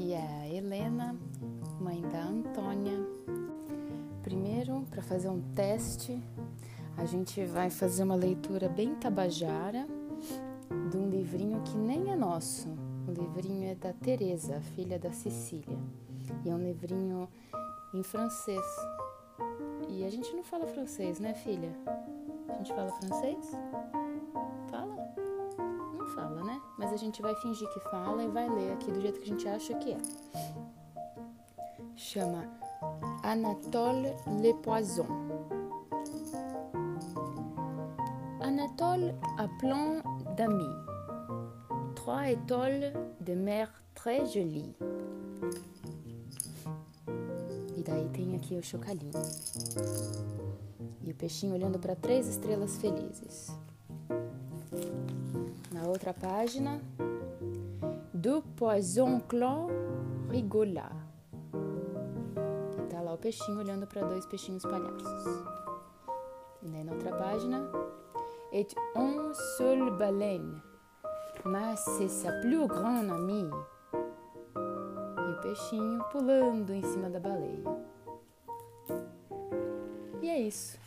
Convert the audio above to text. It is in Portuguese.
Aqui é a Helena, mãe da Antônia. Primeiro, para fazer um teste, a gente vai fazer uma leitura bem tabajara de um livrinho que nem é nosso. O livrinho é da Teresa, filha da Cecília, e é um livrinho em francês. E a gente não fala francês, né, filha? A gente fala francês? Fala? Né? Mas a gente vai fingir que fala e vai ler aqui do jeito que a gente acha que é. Chama Anatole Le Poison. Anatole a plein d'amis. Trois étoiles de mer très jolies. E daí tem aqui o chocalhinho. E o peixinho olhando para três estrelas felizes. Na outra página, do poison clan rigolat. E tá lá o peixinho olhando para dois peixinhos palhaços. E na outra página, et un seul baleine, mas c'est sa plus grande amie. E o peixinho pulando em cima da baleia. E é isso.